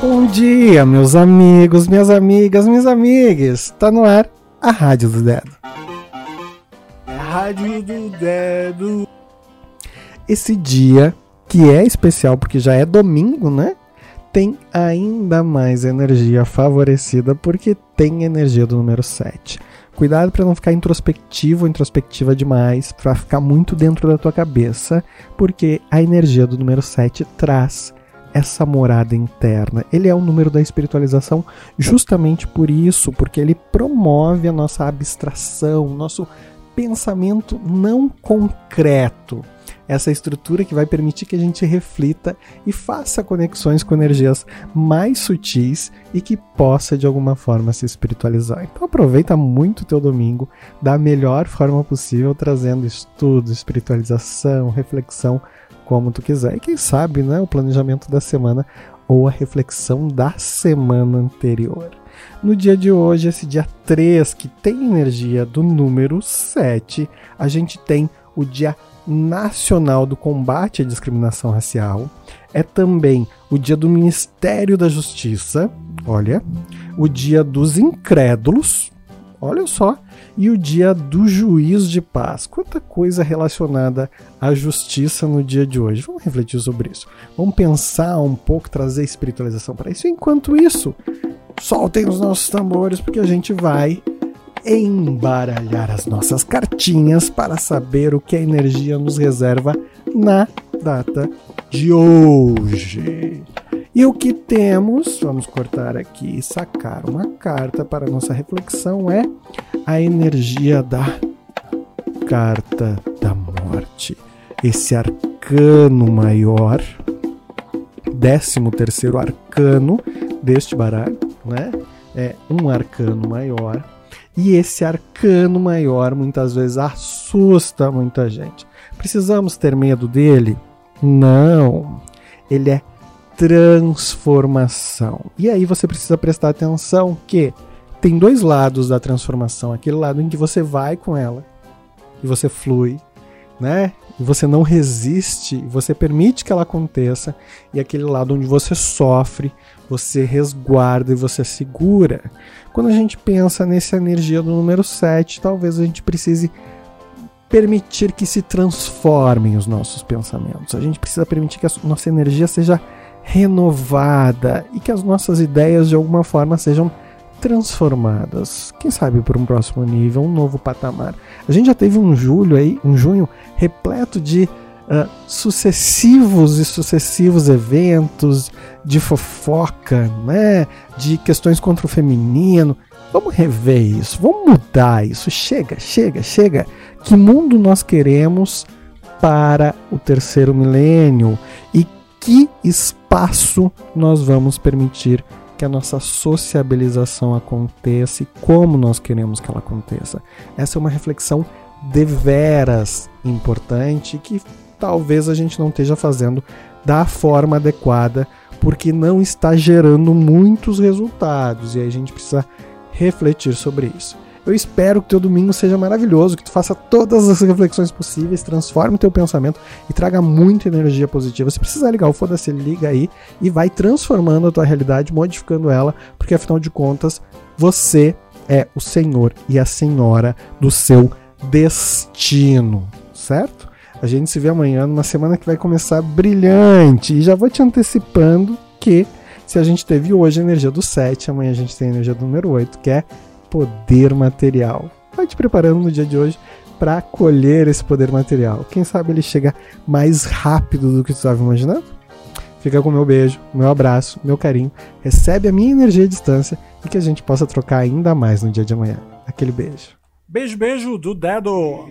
Bom dia, meus amigos, minhas amigas, minhas amigas. Tá no ar a Rádio do Dedo. Rádio do Dedo. Esse dia, que é especial porque já é domingo, né? Tem ainda mais energia favorecida porque tem energia do número 7. Cuidado para não ficar introspectivo, introspectiva demais, para ficar muito dentro da tua cabeça, porque a energia do número 7 traz essa morada interna. Ele é o número da espiritualização justamente por isso, porque ele promove a nossa abstração, nosso pensamento não concreto. Essa estrutura que vai permitir que a gente reflita e faça conexões com energias mais sutis e que possa de alguma forma se espiritualizar. Então aproveita muito o teu domingo da melhor forma possível, trazendo estudo, espiritualização, reflexão como tu quiser. E quem sabe, né, o planejamento da semana ou a reflexão da semana anterior. No dia de hoje, esse dia 3, que tem energia do número 7, a gente tem o Dia Nacional do Combate à Discriminação Racial. É também o Dia do Ministério da Justiça, olha, o Dia dos Incrédulos, olha só, e o dia do juiz de paz. Quanta coisa relacionada à justiça no dia de hoje. Vamos refletir sobre isso. Vamos pensar um pouco, trazer espiritualização para isso. Enquanto isso, soltem os nossos tambores, porque a gente vai embaralhar as nossas cartinhas para saber o que a energia nos reserva na data de hoje. E o que temos, vamos cortar aqui e sacar uma carta para nossa reflexão, é a energia da carta da morte. Esse arcano maior, décimo terceiro arcano deste baralho, né? É um arcano maior. E esse arcano maior muitas vezes assusta muita gente. Precisamos ter medo dele? Não. Ele é transformação. E aí você precisa prestar atenção que tem dois lados da transformação, aquele lado em que você vai com ela e você flui, né? E você não resiste, você permite que ela aconteça, e aquele lado onde você sofre, você resguarda e você segura. Quando a gente pensa nessa energia do número 7, talvez a gente precise permitir que se transformem os nossos pensamentos. A gente precisa permitir que a nossa energia seja renovada e que as nossas ideias de alguma forma sejam transformadas. Quem sabe por um próximo nível, um novo patamar. A gente já teve um julho aí, um junho repleto de uh, sucessivos e sucessivos eventos de fofoca, né? De questões contra o feminino. Vamos rever isso, vamos mudar isso. Chega, chega, chega. Que mundo nós queremos para o terceiro milênio que espaço nós vamos permitir que a nossa sociabilização aconteça e como nós queremos que ela aconteça. Essa é uma reflexão deveras importante que talvez a gente não esteja fazendo da forma adequada, porque não está gerando muitos resultados e a gente precisa refletir sobre isso. Eu espero que teu domingo seja maravilhoso, que tu faça todas as reflexões possíveis, transforme o teu pensamento e traga muita energia positiva. Se precisar ligar o foda-se, liga aí e vai transformando a tua realidade, modificando ela, porque afinal de contas, você é o senhor e a senhora do seu destino, certo? A gente se vê amanhã numa semana que vai começar brilhante. E já vou te antecipando que se a gente teve hoje a energia do 7, amanhã a gente tem a energia do número 8, que é poder material. Vai te preparando no dia de hoje para colher esse poder material. Quem sabe ele chega mais rápido do que tu estava imaginando? Fica com meu beijo, meu abraço, meu carinho. Recebe a minha energia à distância e que a gente possa trocar ainda mais no dia de amanhã. Aquele beijo. Beijo, beijo do dedo!